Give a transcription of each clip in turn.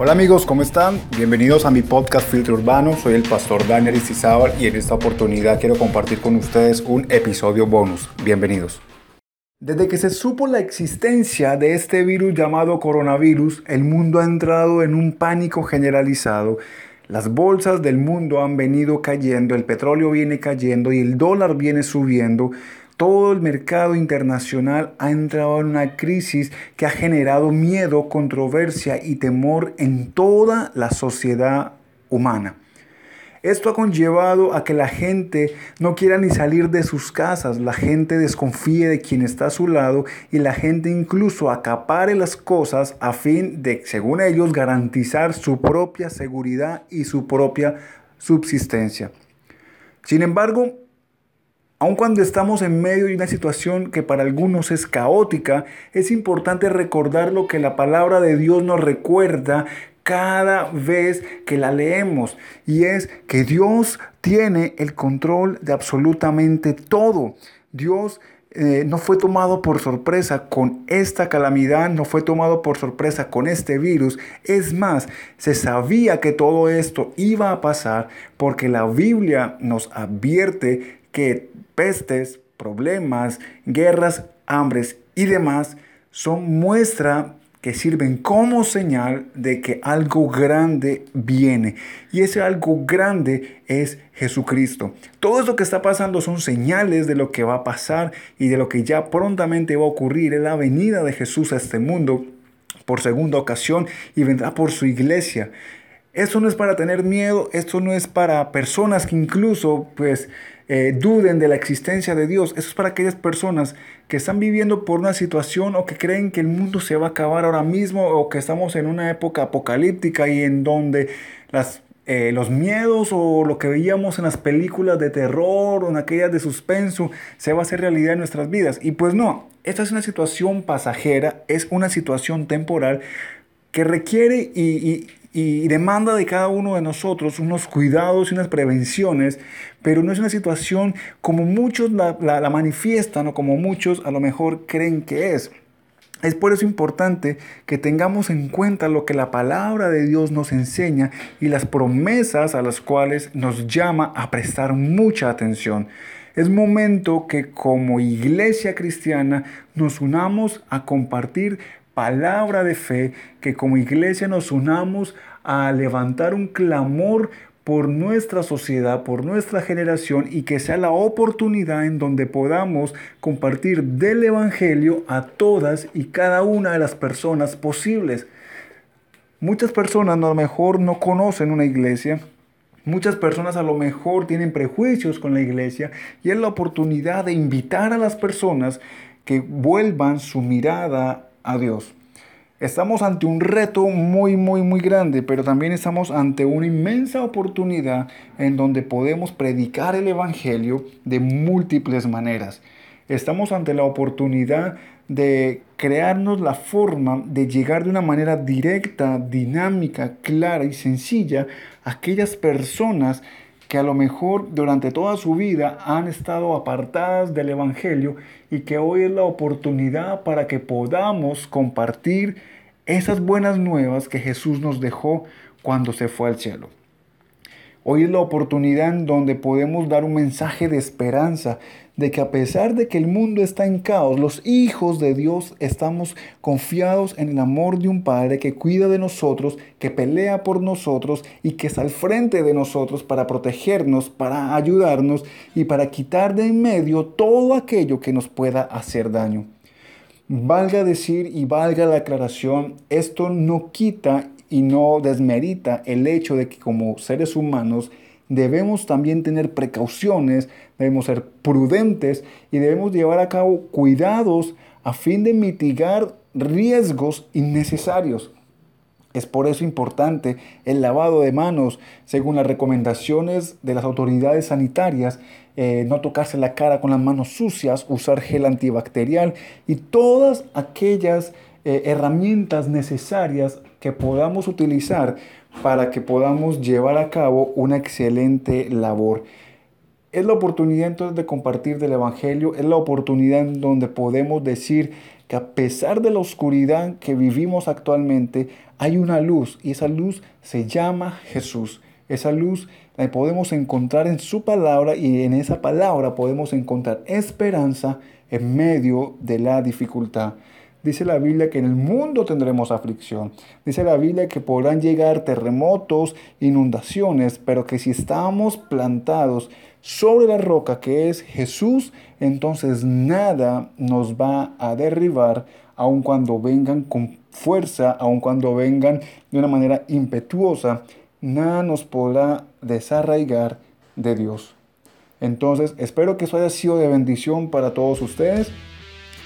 Hola amigos, ¿cómo están? Bienvenidos a mi podcast Filtro Urbano. Soy el pastor Daniel Isizábal y en esta oportunidad quiero compartir con ustedes un episodio bonus. Bienvenidos. Desde que se supo la existencia de este virus llamado coronavirus, el mundo ha entrado en un pánico generalizado. Las bolsas del mundo han venido cayendo, el petróleo viene cayendo y el dólar viene subiendo. Todo el mercado internacional ha entrado en una crisis que ha generado miedo, controversia y temor en toda la sociedad humana. Esto ha conllevado a que la gente no quiera ni salir de sus casas, la gente desconfíe de quien está a su lado y la gente incluso acapare las cosas a fin de, según ellos, garantizar su propia seguridad y su propia subsistencia. Sin embargo, Aun cuando estamos en medio de una situación que para algunos es caótica, es importante recordar lo que la palabra de Dios nos recuerda cada vez que la leemos y es que Dios tiene el control de absolutamente todo. Dios eh, no fue tomado por sorpresa con esta calamidad, no fue tomado por sorpresa con este virus. Es más, se sabía que todo esto iba a pasar porque la Biblia nos advierte que pestes, problemas, guerras, hambres y demás son muestra que sirven como señal de que algo grande viene. Y ese algo grande es Jesucristo. Todo esto que está pasando son señales de lo que va a pasar y de lo que ya prontamente va a ocurrir. Es la venida de Jesús a este mundo por segunda ocasión y vendrá por su iglesia. Esto no es para tener miedo, esto no es para personas que incluso pues eh, duden de la existencia de Dios. Esto es para aquellas personas que están viviendo por una situación o que creen que el mundo se va a acabar ahora mismo o que estamos en una época apocalíptica y en donde las eh, los miedos o lo que veíamos en las películas de terror o en aquellas de suspenso se va a hacer realidad en nuestras vidas. Y pues no, esta es una situación pasajera, es una situación temporal que requiere y demanda de cada uno de nosotros unos cuidados y unas prevenciones, pero no es una situación como muchos la, la, manifiestan o como muchos a lo mejor creen que es. Es por eso importante que tengamos en cuenta lo que la palabra de Dios nos enseña y las promesas a las cuales nos llama a prestar mucha atención. Es momento que como iglesia cristiana nos unamos a compartir palabra de fe, que como iglesia nos unamos a levantar un clamor por nuestra sociedad, por nuestra generación y que sea la oportunidad en donde podamos compartir del Evangelio a todas y cada una de las personas posibles. Muchas personas a lo mejor no conocen una iglesia, Muchas personas a lo mejor tienen prejuicios con la iglesia y es la oportunidad de invitar a las personas que vuelvan su mirada a Dios. Estamos ante un reto muy, muy, muy grande, pero también estamos ante una inmensa oportunidad en donde podemos predicar el Evangelio de múltiples maneras. Estamos ante la oportunidad de crearnos la forma de llegar de una manera directa, dinámica, clara y sencilla a aquellas personas que a lo mejor durante toda su vida han estado apartadas del Evangelio y que hoy es la oportunidad para que podamos compartir esas buenas nuevas que Jesús nos dejó cuando se fue al cielo. Hoy es la oportunidad en donde podemos dar un mensaje de esperanza, de que a pesar de que el mundo está en caos, los hijos de Dios estamos confiados en el amor de un Padre que cuida de nosotros, que pelea por nosotros y que está al frente de nosotros para protegernos, para ayudarnos y para quitar de en medio todo aquello que nos pueda hacer daño. Valga decir y valga la aclaración, esto no quita y no desmerita el hecho de que como seres humanos debemos también tener precauciones, debemos ser prudentes y debemos llevar a cabo cuidados a fin de mitigar riesgos innecesarios. Es por eso importante el lavado de manos, según las recomendaciones de las autoridades sanitarias, eh, no tocarse la cara con las manos sucias, usar gel antibacterial y todas aquellas eh, herramientas necesarias que podamos utilizar para que podamos llevar a cabo una excelente labor. Es la oportunidad entonces de compartir del Evangelio, es la oportunidad en donde podemos decir que a pesar de la oscuridad que vivimos actualmente, hay una luz y esa luz se llama Jesús. Esa luz la podemos encontrar en su palabra y en esa palabra podemos encontrar esperanza en medio de la dificultad. Dice la Biblia que en el mundo tendremos aflicción. Dice la Biblia que podrán llegar terremotos, inundaciones, pero que si estamos plantados sobre la roca que es Jesús, entonces nada nos va a derribar, aun cuando vengan con fuerza, aun cuando vengan de una manera impetuosa, nada nos podrá desarraigar de Dios. Entonces, espero que eso haya sido de bendición para todos ustedes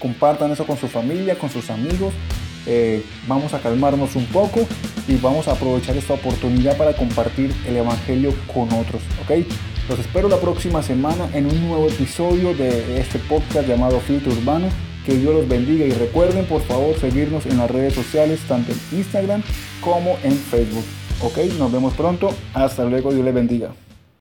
compartan eso con su familia, con sus amigos. Eh, vamos a calmarnos un poco y vamos a aprovechar esta oportunidad para compartir el Evangelio con otros. ¿ok? Los espero la próxima semana en un nuevo episodio de este podcast llamado Filtro Urbano. Que Dios los bendiga y recuerden por favor seguirnos en las redes sociales, tanto en Instagram como en Facebook. Ok, nos vemos pronto. Hasta luego, Dios les bendiga.